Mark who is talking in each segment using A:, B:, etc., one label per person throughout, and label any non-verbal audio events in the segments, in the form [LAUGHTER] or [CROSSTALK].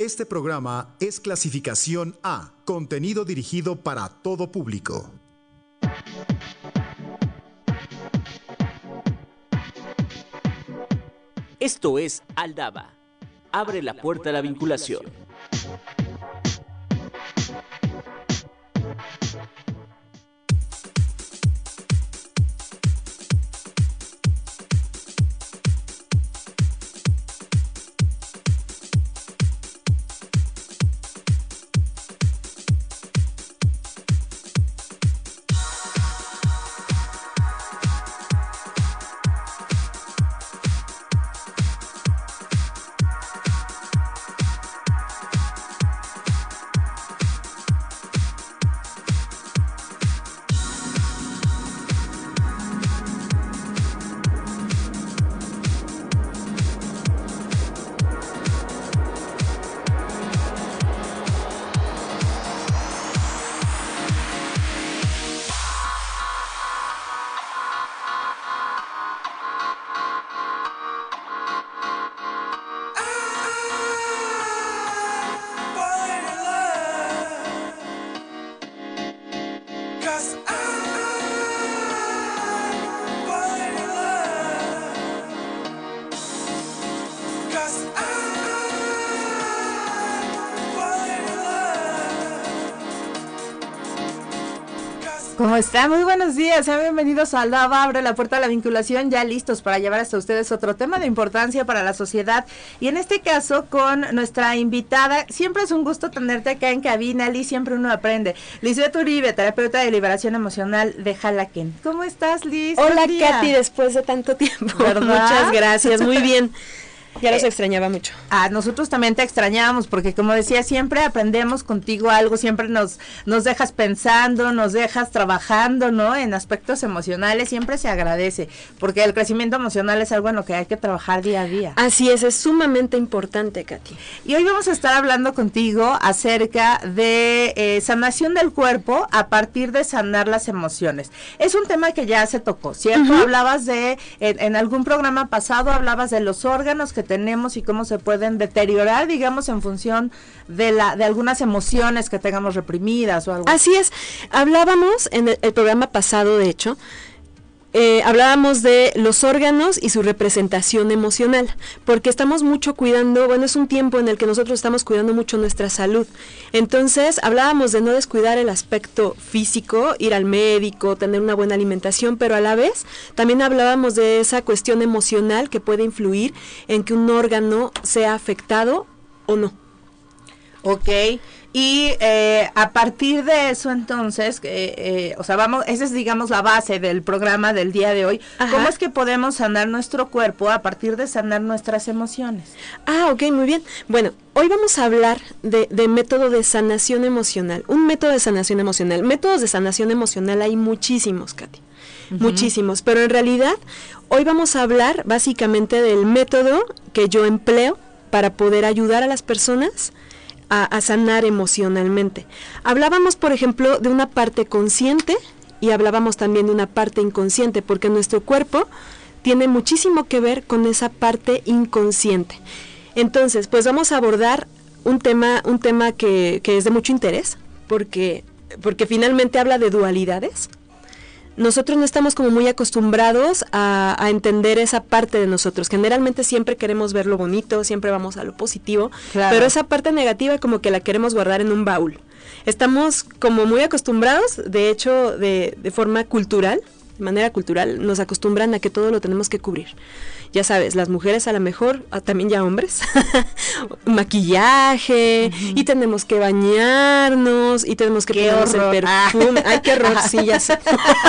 A: Este programa es clasificación A, contenido dirigido para todo público.
B: Esto es Aldaba. Abre la puerta a la vinculación.
C: ¿Cómo están? Muy buenos días, sean bienvenidos a Aldaba, abre la puerta a la vinculación, ya listos para llevar hasta ustedes otro tema de importancia para la sociedad y en este caso con nuestra invitada, siempre es un gusto tenerte acá en cabina, Liz, siempre uno aprende. Lisbeth Uribe, terapeuta de liberación emocional de Jalaquén. ¿Cómo estás, Liz?
D: Hola, Katy, después de tanto tiempo. [LAUGHS] Muchas gracias, muy bien. [LAUGHS] Ya los eh, extrañaba mucho.
C: A nosotros también te extrañábamos porque como decía, siempre aprendemos contigo algo, siempre nos, nos dejas pensando, nos dejas trabajando, ¿no? En aspectos emocionales, siempre se agradece, porque el crecimiento emocional es algo en lo que hay que trabajar día a día.
D: Así es, es sumamente importante, Katy.
C: Y hoy vamos a estar hablando contigo acerca de eh, sanación del cuerpo a partir de sanar las emociones. Es un tema que ya se tocó, ¿cierto? Hablabas de, en, en algún programa pasado, hablabas de los órganos que tenemos y cómo se pueden deteriorar, digamos, en función de la de algunas emociones que tengamos reprimidas o algo.
D: Así es. Hablábamos en el, programa pasado, de hecho, eh, hablábamos de los órganos y su representación emocional, porque estamos mucho cuidando, bueno, es un tiempo en el que nosotros estamos cuidando mucho nuestra salud. Entonces, hablábamos de no descuidar el aspecto físico, ir al médico, tener una buena alimentación, pero a la vez también hablábamos de esa cuestión emocional que puede influir en que un órgano sea afectado o no.
C: Ok. Y eh, a partir de eso, entonces, eh, eh, o sea, vamos, esa es, digamos, la base del programa del día de hoy. ¿Cómo es que podemos sanar nuestro cuerpo a partir de sanar nuestras emociones?
D: Ah, ok, muy bien. Bueno, hoy vamos a hablar de, método de sanación emocional. Un método de sanación emocional. Métodos de sanación emocional hay muchísimos, Katy. Muchísimos. Pero en realidad, hoy vamos a hablar básicamente del método que yo empleo para poder ayudar a las personas a, sanar emocionalmente. Hablábamos, por ejemplo, de una parte consciente y hablábamos también de una parte inconsciente, porque nuestro cuerpo tiene muchísimo que ver con esa parte inconsciente. Entonces, pues vamos a abordar un tema, un tema que, que es de mucho interés, porque, porque finalmente habla de dualidades nosotros no estamos como muy acostumbrados a, entender esa parte de nosotros. Generalmente siempre queremos ver lo bonito, siempre vamos a lo positivo, pero esa parte negativa como que la queremos guardar en un baúl. Estamos como muy acostumbrados, de hecho, de, de forma cultural, de manera cultural, nos acostumbran a que todo lo tenemos que cubrir ya sabes, las mujeres a lo mejor, ah, también ya hombres, [LAUGHS] maquillaje, y tenemos que bañarnos, y tenemos que ponernos el perfume. Ay, qué horror, sí, ya sé.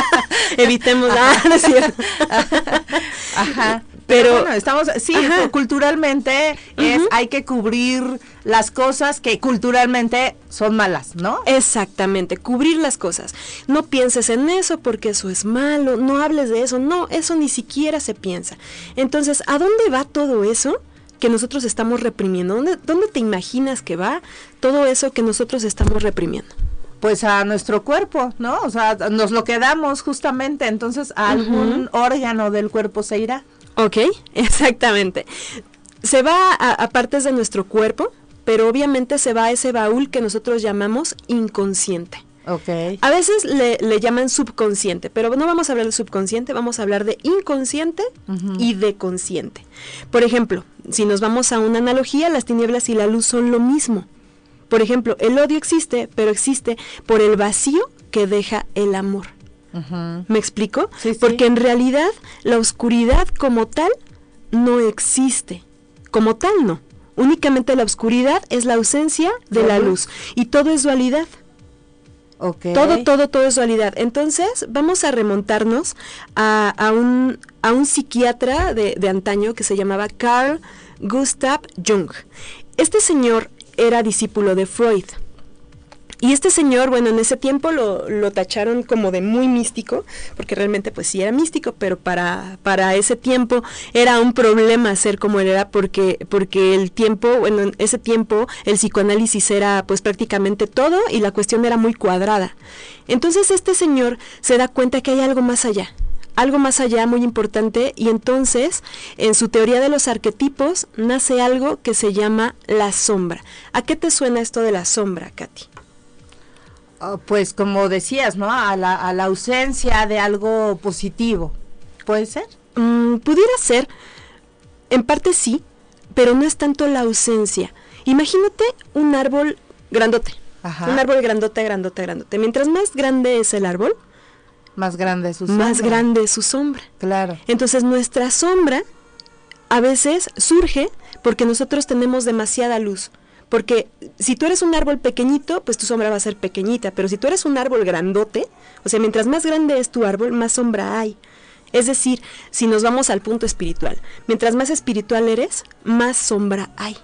D: [LAUGHS] Evitemos, ah, no es cierto. [LAUGHS]
C: Ajá. Pero, bueno, estamos, sí, culturalmente es, hay que cubrir las cosas que culturalmente son malas, ¿no?
D: Exactamente, cubrir las cosas. No pienses en eso porque eso es malo, no hables de eso, no, eso ni siquiera se piensa. Entonces, ¿a dónde va todo eso? que nosotros estamos reprimiendo? ¿Dónde, ¿Dónde te imaginas que va todo eso que nosotros estamos reprimiendo?
C: pues a nuestro cuerpo, ¿no? O sea, nos lo quedamos justamente, entonces a algún órgano del cuerpo se irá.
D: Ok, [LAUGHS] exactamente. Se va a, partes de nuestro cuerpo, pero obviamente se va a ese baúl que nosotros llamamos inconsciente.
C: Ok.
D: A veces le, le llaman subconsciente, pero no vamos a hablar de subconsciente, vamos a hablar de inconsciente y de consciente. Por ejemplo, si nos vamos a una analogía, las tinieblas y la luz son lo mismo. Por ejemplo, el odio existe, pero existe por el vacío que deja el amor. ¿Me explico?
C: Sí, sí.
D: Porque en realidad la oscuridad como tal no existe. Como tal no. Únicamente la oscuridad es la ausencia de la luz. Y todo es dualidad. Todo, todo, todo es dualidad. Entonces, vamos a remontarnos a, a un, a un psiquiatra de, de antaño que se llamaba Carl Gustav Jung. Este señor era discípulo de Freud. Y este señor, bueno, en ese tiempo lo, lo tacharon como de muy místico, porque realmente pues sí era místico, pero para, para ese tiempo era un problema ser como él era, porque, porque el tiempo, bueno, en ese tiempo el psicoanálisis era pues prácticamente todo y la cuestión era muy cuadrada. Entonces este señor se da cuenta que hay algo más allá, algo más allá muy importante y entonces en su teoría de los arquetipos nace algo que se llama la sombra. ¿A qué te suena esto de la sombra, Katy?
C: Ah, pues como decías, ¿no? A la, a la ausencia de algo positivo. ¿Puede ser?
D: Mm, pudiera ser, en parte sí, pero no es tanto la ausencia. Imagínate un árbol grandote.
C: Ajá.
D: Un árbol grandote, grandote, grandote. Mientras más grande es el árbol,
C: Más grande su
D: más
C: sombra.
D: grande es su sombra.
C: Claro.
D: Entonces nuestra sombra a veces surge porque nosotros tenemos demasiada luz. Porque si tú eres un árbol pequeñito, pues tu sombra va a ser pequeñita. Pero si tú eres un árbol grandote, o sea, mientras más grande es tu árbol, más sombra hay. Es decir, si nos vamos al punto espiritual, mientras más espiritual eres, más sombra hay.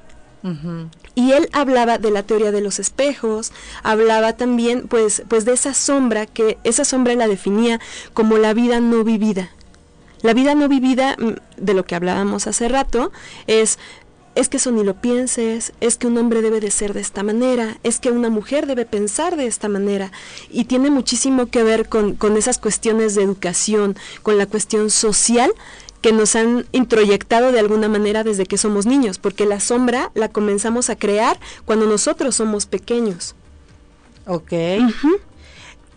D: Y él hablaba de la teoría de los espejos, hablaba también pues, pues de esa sombra, que esa sombra la definía como la vida no vivida. La vida no vivida, mm, de lo que hablábamos hace rato, es, es que eso ni lo pienses, es que un hombre debe de ser de esta manera, es que una mujer debe pensar de esta manera. Y tiene muchísimo que ver con, con esas cuestiones de educación, con la cuestión social que nos han introyectado de alguna manera desde que somos niños, porque la sombra la comenzamos a crear cuando nosotros somos pequeños.
C: Ok.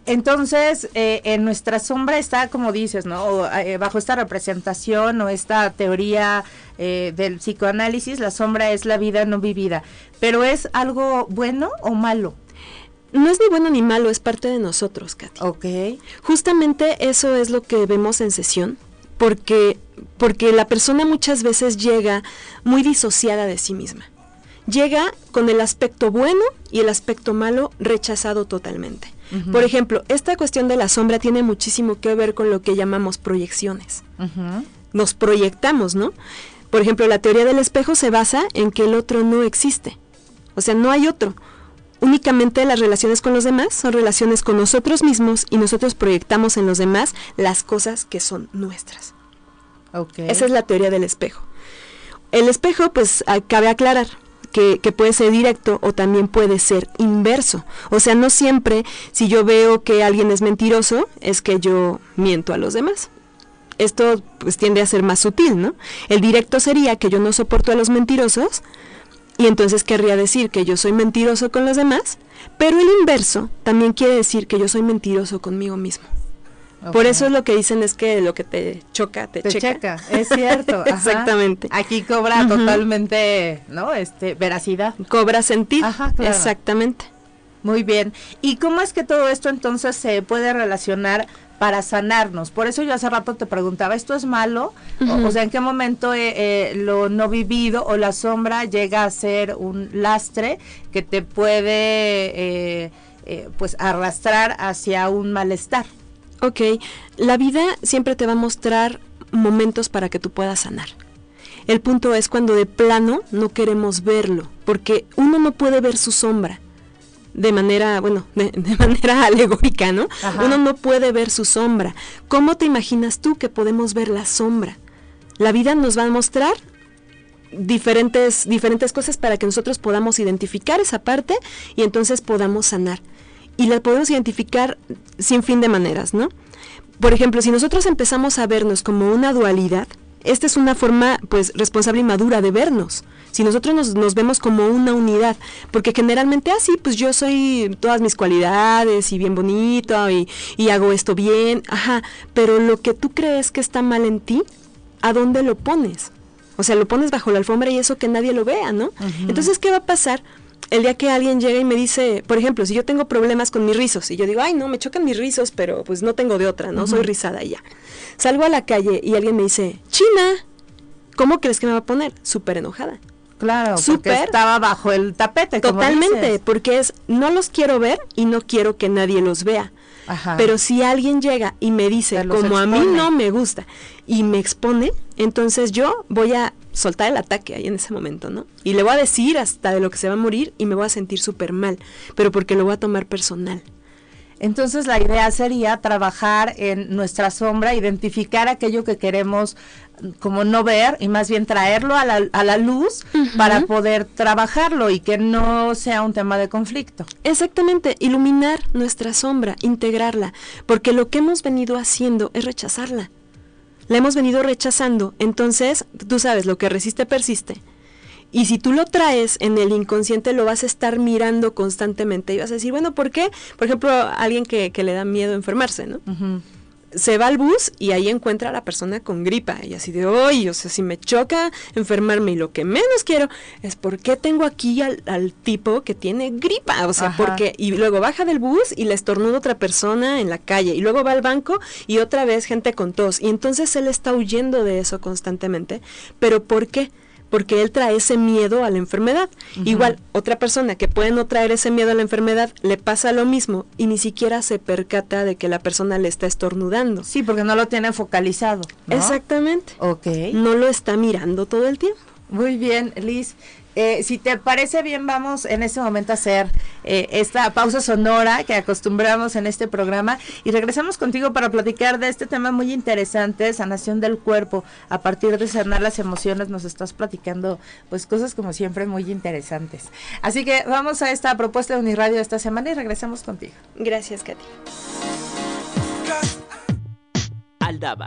C: Entonces, eh, en nuestra sombra está, como dices, ¿no? O, eh, bajo esta representación o esta teoría eh, del psicoanálisis, la sombra es la vida no vivida. Pero ¿es algo bueno o malo?
D: No es ni bueno ni malo, es parte de nosotros, Katy.
C: Ok.
D: Justamente eso es lo que vemos en sesión, porque, porque la persona muchas veces llega muy disociada de sí misma. Llega con el aspecto bueno y el aspecto malo rechazado totalmente. Por ejemplo, esta cuestión de la sombra tiene muchísimo que ver con lo que llamamos proyecciones. Nos proyectamos, ¿no? Por ejemplo, la teoría del espejo se basa en que el otro no existe. O sea, no hay otro. Únicamente las relaciones con los demás son relaciones con nosotros mismos y nosotros proyectamos en los demás las cosas que son nuestras.
C: Ok.
D: Esa es la teoría del espejo. El espejo, pues cabe aclarar que, puede ser directo o también puede ser inverso. O sea, no siempre si yo veo que alguien es mentiroso es que yo miento a los demás. Esto pues tiende a ser más sutil, ¿no? El directo sería que yo no soporto a los mentirosos y entonces querría decir que yo soy mentiroso con los demás, pero el inverso también quiere decir que yo soy mentiroso conmigo mismo. Por eso lo que dicen es que lo que te choca, te,
C: Te
D: checa.
C: checa, es cierto. [LAUGHS] ajá.
D: Exactamente.
C: Aquí cobra totalmente, ¿no? Este, veracidad.
D: Cobra sentido.
C: Ajá, claro.
D: Exactamente.
C: Muy bien. ¿Y cómo es que todo esto entonces se puede relacionar para sanarnos? Por eso yo hace rato te preguntaba, ¿esto es malo? O- sea, ¿en qué momento eh, eh, lo no vivido o la sombra llega a ser un lastre que te puede, eh, eh, pues, arrastrar hacia un malestar?
D: Ok, la vida siempre te va a mostrar momentos para que tú puedas sanar. El punto es cuando de plano no queremos verlo, porque uno no puede ver su sombra de manera, bueno, de, de [LAUGHS] manera alegórica, ¿no?
C: Ajá.
D: Uno no puede ver su sombra. ¿Cómo te imaginas tú que podemos ver la sombra? La vida nos va a mostrar diferentes, diferentes cosas para que nosotros podamos identificar esa parte y entonces podamos sanar. Y la podemos identificar sin fin de maneras, ¿no? Por ejemplo, si nosotros empezamos a vernos como una dualidad, esta es una forma pues responsable y madura de vernos. Si nosotros nos, nos vemos como una unidad, porque generalmente así, pues yo soy todas mis cualidades y bien bonito y, y hago esto bien, ajá, pero lo que tú crees que está mal en ti, ¿a dónde lo pones? O sea, lo pones bajo la alfombra y eso que nadie lo vea, ¿no? Entonces, ¿qué va a pasar? El día que alguien llega y me dice, por ejemplo, si yo tengo problemas con mis rizos y yo digo, ay, no, me chocan mis rizos, pero pues no tengo de otra, ¿no? Soy rizada y ya. Salgo a la calle y alguien me dice, China, ¿cómo crees que me va a poner? Súper enojada.
C: Claro, porque
D: Súper.
C: estaba bajo el tapete. como
D: Totalmente,
C: dices.
D: porque es, no los quiero ver y no quiero que nadie los vea.
C: Ajá.
D: Pero si alguien llega y me dice, como a mí no me gusta, y me expone, entonces yo voy a soltar el ataque ahí en ese momento, ¿no? Y le voy a decir hasta de lo que se va a morir y me voy a sentir súper mal, pero porque lo voy a tomar personal.
C: Entonces la idea sería trabajar en nuestra sombra, identificar aquello que queremos mm, como no ver y más bien traerlo a la, a la luz para poder trabajarlo y que no sea un tema de conflicto.
D: Exactamente, iluminar nuestra sombra, integrarla, porque lo que hemos venido haciendo es rechazarla. La hemos venido rechazando, entonces tú sabes, lo que resiste persiste. Y si tú lo traes en el inconsciente, lo vas a estar mirando constantemente y vas a decir, bueno, ¿por qué? Por ejemplo, alguien que, que le da miedo enfermarse, ¿no? Se va al bus y ahí encuentra a la persona con gripa y así de hoy, o sea, si me choca enfermarme y lo que menos quiero es por qué tengo aquí al, al tipo que tiene gripa, o sea,
C: Ajá.
D: porque y luego baja del bus y le estornuda otra persona en la calle y luego va al banco y otra vez gente con tos y entonces él está huyendo de eso constantemente, pero ¿por qué? Porque él trae ese miedo a la enfermedad. Igual, otra persona que puede no traer ese miedo a la enfermedad, le pasa lo mismo y ni siquiera se percata de que la persona le está estornudando.
C: Sí, porque no lo tienen focalizado. ¿no?
D: Exactamente.
C: Ok.
D: No lo está mirando todo el tiempo.
C: Muy bien, Liz. Eh, si te parece bien, vamos en este momento a hacer eh, esta pausa sonora que acostumbramos en este programa y regresamos contigo para platicar de este tema muy interesante, sanación del cuerpo. A partir de sanar las emociones nos estás platicando pues cosas como siempre muy interesantes. Así que vamos a esta propuesta de Uniradio esta semana y regresamos contigo.
D: Gracias, Katy.
B: Aldaba.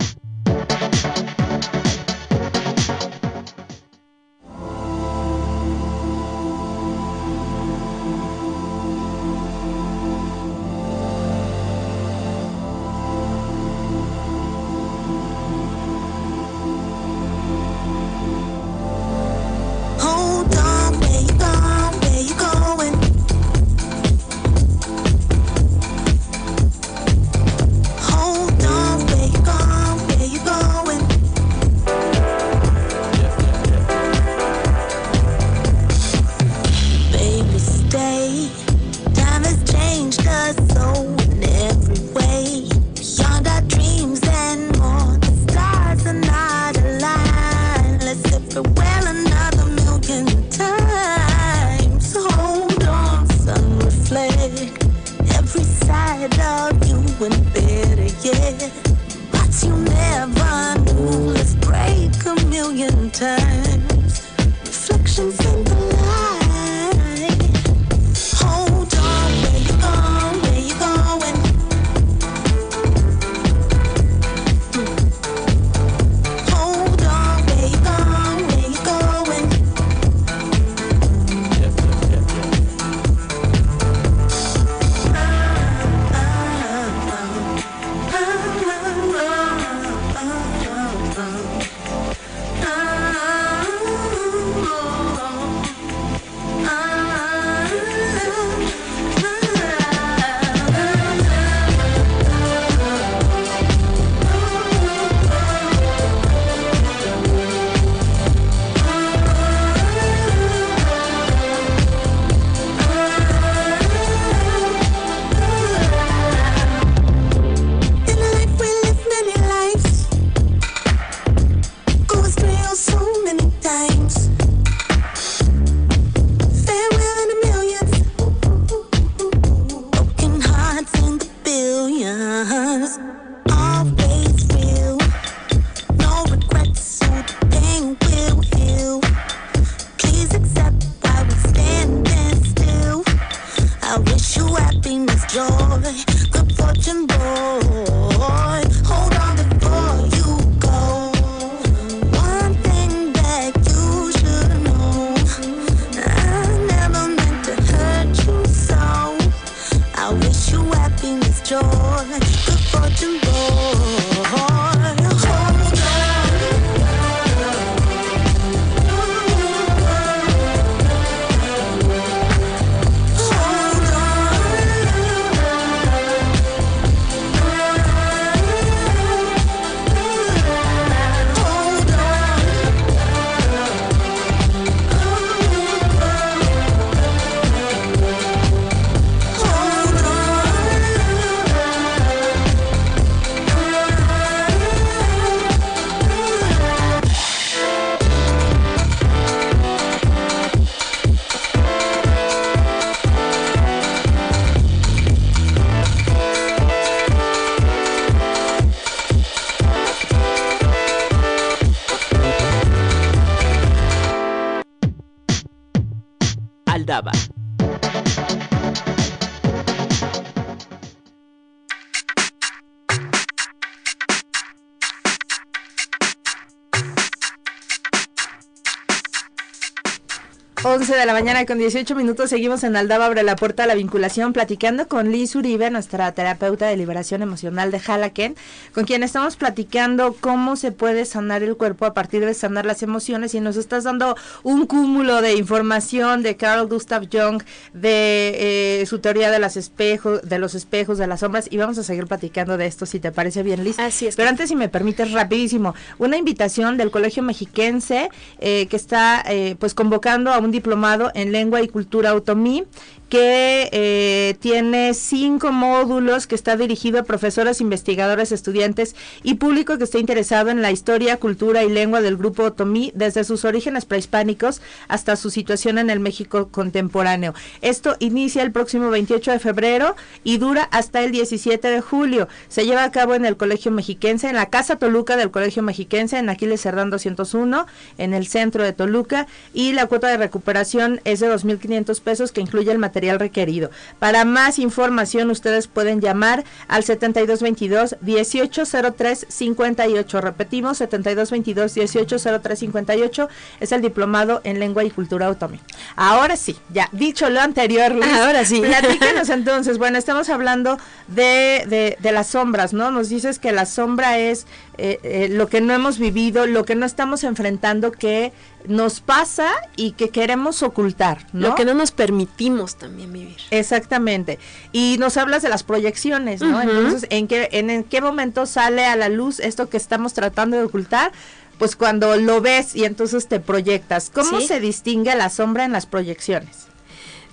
C: De la mañana con 18 minutos seguimos en Aldaba abre la puerta a la vinculación platicando con Liz Uribe, nuestra terapeuta de liberación emocional de Jalaken, con quien estamos platicando cómo se puede sanar el cuerpo a partir de sanar las emociones y nos estás dando un cúmulo de información de Carl Gustav Jung, de eh, su teoría de los espejos, de los espejos, de las sombras y vamos a seguir platicando de esto si te parece bien Liz.
D: Así es.
C: Pero antes si me permites rapidísimo, una invitación del Colegio Mexiquense eh, que está eh, pues convocando a un diplomado en lengua y cultura otomí que eh, tiene cinco módulos que está dirigido a profesores, investigadores, estudiantes y público que esté interesado en la historia, cultura y lengua del grupo otomí desde sus orígenes prehispánicos hasta su situación en el México contemporáneo. Esto inicia el próximo 28 de febrero y dura hasta el 17 de julio. Se lleva a cabo en el Colegio Mexiquense, en la Casa Toluca del Colegio Mexiquense, en Aquiles Cerdán 201, en el centro de Toluca, y la cuota de recuperación es de 2.500 pesos que incluye el material requerido. Para más información ustedes pueden llamar al 7222-1803-58. Repetimos, 7222-1803-58 es el diplomado en lengua y cultura otomí. Ahora sí, ya dicho lo anterior, Luis,
D: Ahora sí.
C: platícanos [LAUGHS] entonces. Bueno, estamos hablando de, de, de las sombras, ¿no? Nos dices que la sombra es eh, eh, lo que no hemos vivido, lo que no estamos enfrentando, que nos pasa y que queremos ocultar, ¿no?
D: Lo que no nos permitimos también vivir.
C: Exactamente. Y nos hablas de las proyecciones, ¿no? Entonces, ¿en qué, en, en qué momento sale a la luz esto que estamos tratando de ocultar? Pues cuando lo ves y entonces te proyectas. ¿Cómo
D: Sí.
C: se distingue la sombra en las proyecciones?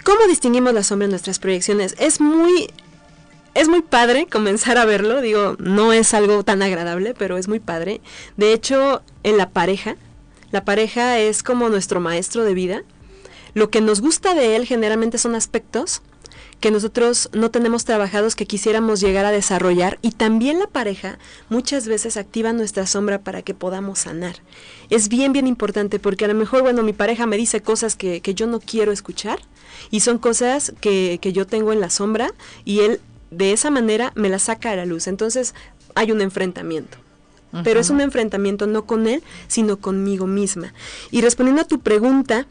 D: ¿Cómo distinguimos la sombra en nuestras proyecciones? Es muy es muy padre comenzar a verlo, digo, no es algo tan agradable, pero es muy padre. De hecho, en la pareja, la pareja es como nuestro maestro de vida. Lo que nos gusta de él generalmente son aspectos que nosotros no tenemos trabajados que quisiéramos llegar a desarrollar y también la pareja muchas veces activa nuestra sombra para que podamos sanar. Es bien, bien importante porque a lo mejor, bueno, mi pareja me dice cosas que, yo no quiero escuchar y son cosas que, que yo tengo en la sombra y él de esa manera me las saca a la luz. Entonces hay un enfrentamiento. Pero es un enfrentamiento no con él, sino conmigo misma. Y respondiendo a tu pregunta,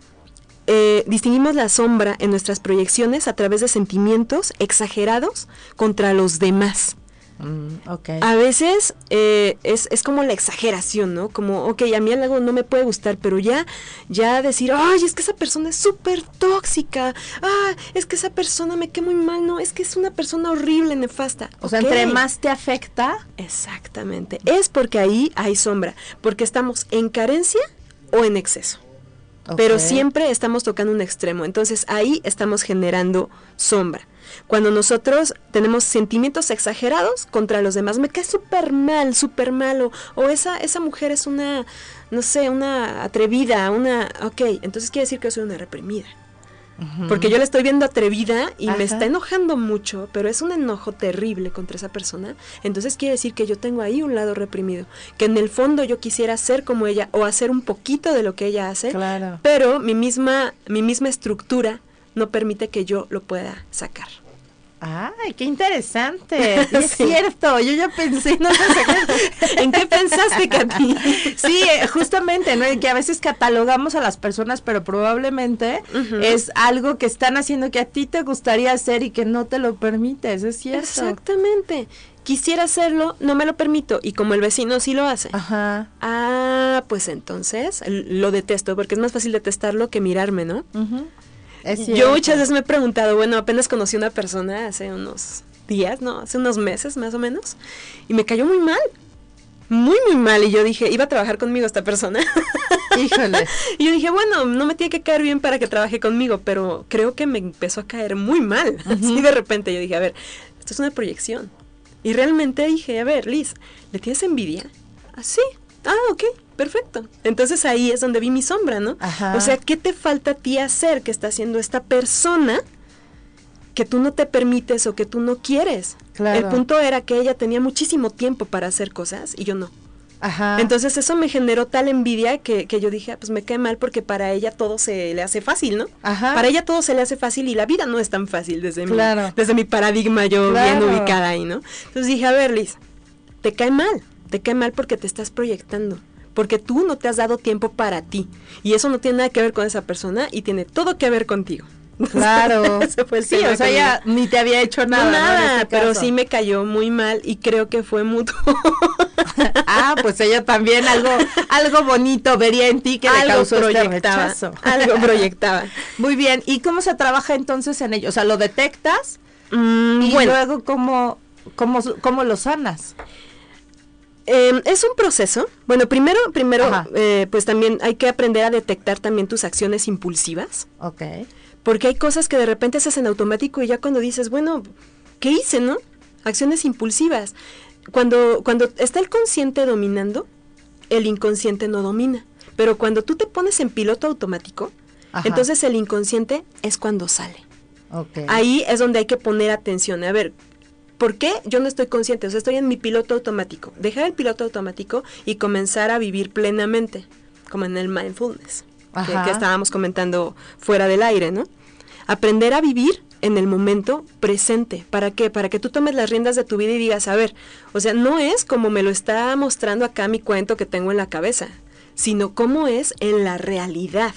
D: eh, distinguimos la sombra en nuestras proyecciones a través de sentimientos exagerados contra los demás.
C: Mm.
D: A veces eh, es, es como la exageración, ¿no? Como, ok, a mí algo no me puede gustar, pero ya, ya decir, ay, es que esa persona es súper tóxica, ah, es que esa persona me queda muy mal, no, es que es una persona horrible, nefasta.
C: o sea, entre más te afecta,
D: Exactamente. Es porque ahí hay sombra, porque estamos en carencia o en exceso. Pero siempre estamos tocando un extremo. Entonces ahí estamos generando sombra. Cuando nosotros tenemos sentimientos exagerados contra los demás, me cae súper mal, súper malo. O esa, esa mujer es una, no sé, una atrevida, una... Ok, entonces quiere decir que yo soy una reprimida. Porque yo la estoy viendo atrevida y
C: Ajá.
D: me está enojando mucho, pero es un enojo terrible contra esa persona. Entonces quiere decir que yo tengo ahí un lado reprimido, que en el fondo yo quisiera ser como ella o hacer un poquito de lo que ella hace,
C: Claro.
D: pero mi misma mi misma estructura no permite que yo lo pueda sacar.
C: Ay, qué interesante. [LAUGHS] Es
D: Sí.
C: cierto, yo ya pensé, no sé
D: ¿En qué pensaste, Katy?
C: Sí, eh, justamente, ¿no? Que a veces catalogamos a las personas, pero probablemente es algo que están haciendo que a ti te gustaría hacer y que no te lo permites, es cierto.
D: Exactamente. Quisiera hacerlo, no me lo permito y como el vecino sí lo hace.
C: Ajá.
D: Ah, pues entonces lo detesto porque es más fácil detestarlo que mirarme, ¿no?
C: Es
D: Yo muchas veces me he preguntado, bueno, apenas conocí una persona hace unos días, ¿no? Hace unos meses más o menos, y me cayó muy mal. Muy, muy mal. Y yo dije, iba a trabajar conmigo esta persona. [LAUGHS]
C: Híjole.
D: y yo dije, bueno, no me tiene que caer bien para que trabaje conmigo, pero creo que me empezó a caer muy mal. [LAUGHS] Así de repente yo dije, a ver, esto es una proyección. Y realmente dije, a ver, Liz, ¿le tienes envidia? Así. Ah, ok, perfecto. Entonces ahí es donde vi mi sombra, ¿no?
C: Ajá.
D: O sea, ¿qué te falta a ti hacer que está haciendo esta persona que tú no te permites o que tú no quieres?
C: Claro.
D: El punto era que ella tenía muchísimo tiempo para hacer cosas y yo no.
C: Ajá.
D: Entonces eso me generó tal envidia que, que yo dije, "Ah, pues me cae mal porque para ella todo se le hace fácil, ¿no?
C: Ajá.
D: Para ella todo se le hace fácil y la vida no es tan fácil desde,
C: Claro.
D: mi, desde mi paradigma yo
C: Claro.
D: bien ubicada ahí, ¿no? Entonces dije, a ver, Liz, te cae mal, te cae mal porque te estás proyectando. Porque tú no te has dado tiempo para ti. Y eso no tiene nada que ver con esa persona y tiene todo que ver contigo.
C: Claro. [LAUGHS]
D: Ese fue el
C: sí, o sea, ya ni te había hecho
D: No,
C: nada.
D: nada,
C: ¿no? En este
D: pero sí me cayó muy mal y creo que fue mutuo. [LAUGHS]
C: Ah, pues ella también algo, algo bonito vería en ti que le
D: algo
C: causó este
D: proyectaba.
C: rechazo.
D: algo proyectaba. [LAUGHS]
C: Muy bien. ¿Y cómo se trabaja entonces en ello? O sea, lo detectas
D: Mm,
C: y
D: bueno,
C: luego cómo, cómo, cómo lo sanas.
D: Eh, es un proceso. Bueno, primero, primero, eh, pues también hay que aprender a detectar también tus acciones impulsivas.
C: Ok.
D: Porque hay cosas que de repente haces en automático y ya cuando dices, bueno, ¿qué hice, no? Acciones impulsivas. Cuando, cuando está el consciente dominando, el inconsciente no domina. Pero cuando tú te pones en piloto automático,
C: Ajá.
D: entonces el inconsciente es cuando sale.
C: Ok.
D: Ahí es donde hay que poner atención. A ver, ¿por qué yo no estoy consciente? O sea, estoy en mi piloto automático. Dejar el piloto automático y comenzar a vivir plenamente, como en el mindfulness, que, estábamos comentando fuera del aire, ¿no? Aprender a vivir en el momento presente. ¿Para qué? Para que tú tomes las riendas de tu vida y digas, a ver, o sea, no es como me lo está mostrando acá mi cuento que tengo en la cabeza, sino cómo es en la realidad.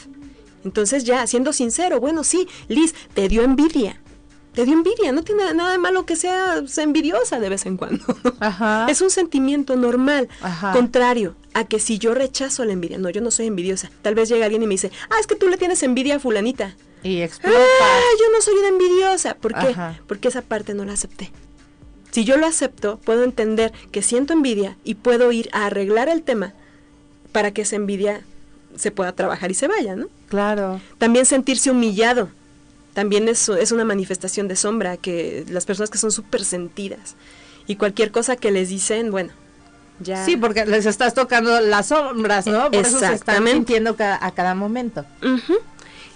D: Entonces ya, siendo sincero, bueno, sí, Liz, te dio envidia. Te dio envidia, no tiene nada de malo que seas envidiosa de vez en cuando.
C: Ajá.
D: Es un sentimiento normal,
C: Ajá.
D: contrario a que si yo rechazo la envidia, no, yo no soy envidiosa. Tal vez llega alguien y me dice, ah, es que tú le tienes envidia a fulanita.
C: Y explota.
D: Ah, yo no soy una envidiosa. ¿Por qué?
C: Ajá.
D: Porque esa parte no la acepté. Si yo lo acepto, puedo entender que siento envidia y puedo ir a arreglar el tema para que esa envidia se pueda trabajar y se vaya, ¿no?
C: Claro.
D: También sentirse humillado. También es, es una manifestación de sombra, que las personas que son súper sentidas y cualquier cosa que les dicen, bueno, ya...
C: Sí, porque les estás tocando las sombras, ¿no? Por eso se están
D: Exactamente.
C: sintiendo a cada momento.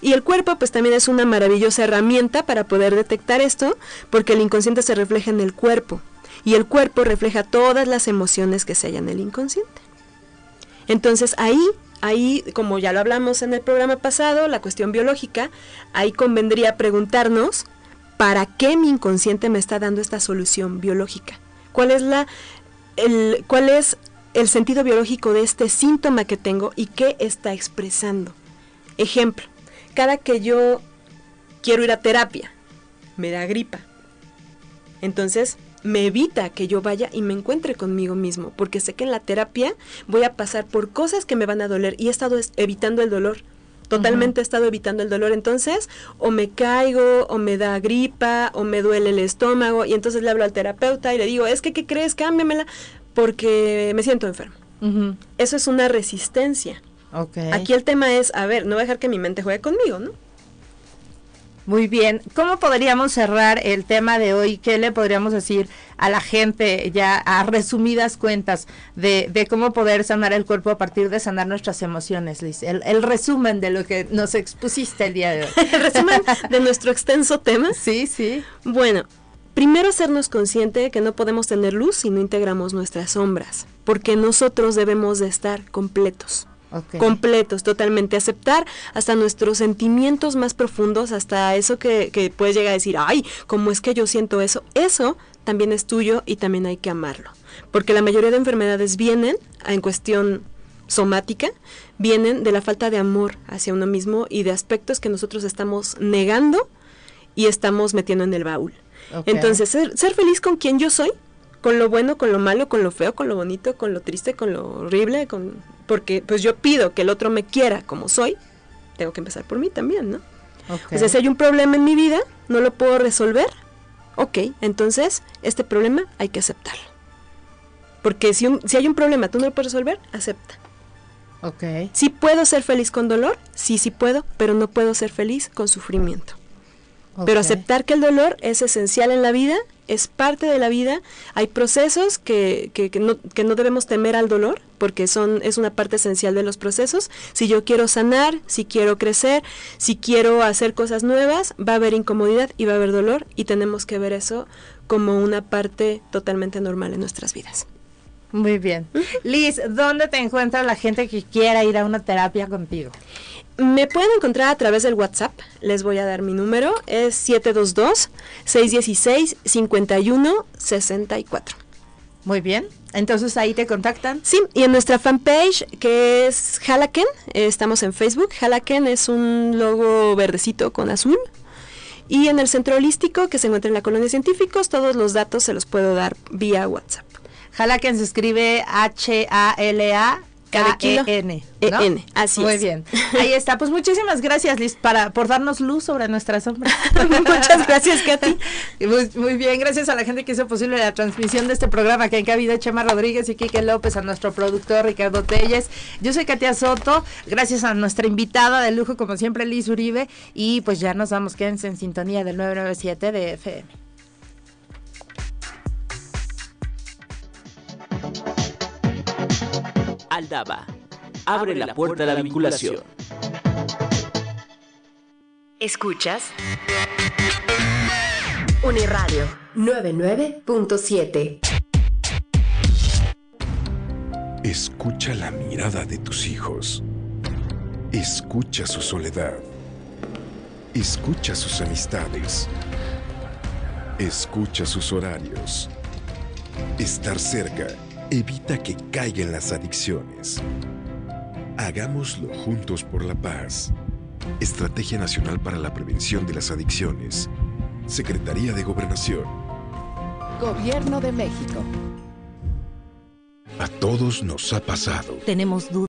D: Y el cuerpo pues también es una maravillosa herramienta para poder detectar esto, porque el inconsciente se refleja en el cuerpo y el cuerpo refleja todas las emociones que se hallan en el inconsciente. Entonces ahí, ahí, como ya lo hablamos en el programa pasado, la cuestión biológica, ahí convendría preguntarnos para qué mi inconsciente me está dando esta solución biológica. ¿Cuál es la el, cuál es el sentido biológico de este síntoma que tengo y qué está expresando? Ejemplo, cada que yo quiero ir a terapia, me da gripa. Entonces, me evita que yo vaya y me encuentre conmigo mismo, porque sé que en la terapia voy a pasar por cosas que me van a doler y he estado es- evitando el dolor. Totalmente he estado evitando el dolor, entonces o me caigo, o me da gripa, o me duele el estómago, y entonces le hablo al terapeuta y le digo, es que, ¿qué crees? Cámbiamela, porque me siento enfermo. Eso es una resistencia. Aquí el tema es, a ver, no voy a dejar que mi mente juegue conmigo, ¿no?
C: Muy bien. ¿Cómo podríamos cerrar el tema de hoy? ¿Qué le podríamos decir a la gente ya a resumidas cuentas de, de cómo poder sanar el cuerpo a partir de sanar nuestras emociones, Liz? El, el resumen de lo que nos expusiste el día de hoy. [LAUGHS]
D: El resumen de nuestro extenso tema. [LAUGHS]
C: Sí, sí.
D: Bueno, primero hacernos consciente de que no podemos tener luz si no integramos nuestras sombras, porque nosotros debemos de estar completos. Completos, totalmente aceptar hasta nuestros sentimientos más profundos, hasta eso que, que puedes llegar a decir, ay, ¿cómo es que yo siento eso? Eso también es tuyo y también hay que amarlo, porque la mayoría de enfermedades vienen en cuestión somática, vienen de la falta de amor hacia uno mismo y de aspectos que nosotros estamos negando y estamos metiendo en el baúl. Entonces, ser, ser feliz con quien yo soy, con lo bueno, con lo malo, con lo feo, con lo bonito, con lo triste, con lo horrible, con porque pues yo pido que el otro me quiera como soy, tengo que empezar por mí también, ¿no?
C: Ok.
D: O sea, si hay un problema en mi vida, no lo puedo resolver, ok, entonces este problema hay que aceptarlo. Porque si, un- si hay un problema, tú no lo puedes resolver, acepta.
C: Ok.
D: Si puedo ser feliz con dolor, sí, sí puedo, pero no puedo ser feliz con sufrimiento. Pero aceptar que el dolor es esencial en la vida, es parte de la vida. Hay procesos que, que, que no, que no debemos temer al dolor, porque son, es una parte esencial de los procesos. Si yo quiero sanar, si quiero crecer, si quiero hacer cosas nuevas, va a haber incomodidad y va a haber dolor, y tenemos que ver eso como una parte totalmente normal en nuestras vidas.
C: Muy bien. Liz, ¿dónde te encuentra la gente que quiera ir a una terapia contigo?
D: Me pueden encontrar a través del WhatsApp. Les voy a dar mi número. Es 722-616-5164.
C: Muy bien. Entonces ahí te contactan.
D: Sí, y en nuestra fanpage que es Halaken, eh, estamos en Facebook. Halaken es un logo verdecito con azul. Y en el centro holístico que se encuentra en la colonia científicos, todos los datos se los puedo dar vía WhatsApp.
C: Halaken se escribe H-A-L-A.
D: Cada
C: K-E-N.
D: E N, así
C: Muy
D: es.
C: bien. Ahí está. Pues muchísimas gracias, Liz, para, por darnos luz sobre nuestra sombra. [LAUGHS] [LAUGHS]
D: Muchas gracias, Katy.
C: Muy, muy bien, gracias a la gente que hizo posible la transmisión de este programa, que en cabida Chema Rodríguez y Quique López, a nuestro productor Ricardo Telles. Yo soy Katia Soto, gracias a nuestra invitada de lujo, como siempre, Liz Uribe. Y pues ya nos vamos, quédense en sintonía del 997 de FM.
B: Aldaba. Abre la puerta a la vinculación.
E: Escuchas Uniradio 99.7.
F: Escucha la mirada de tus hijos. Escucha su soledad. Escucha sus amistades. Escucha sus horarios. Estar cerca evita que caigan las adicciones. Hagámoslo juntos por la paz. Estrategia Nacional para la Prevención de las Adicciones. Secretaría de Gobernación.
G: Gobierno de México.
F: A todos nos ha pasado.
H: Tenemos dudas.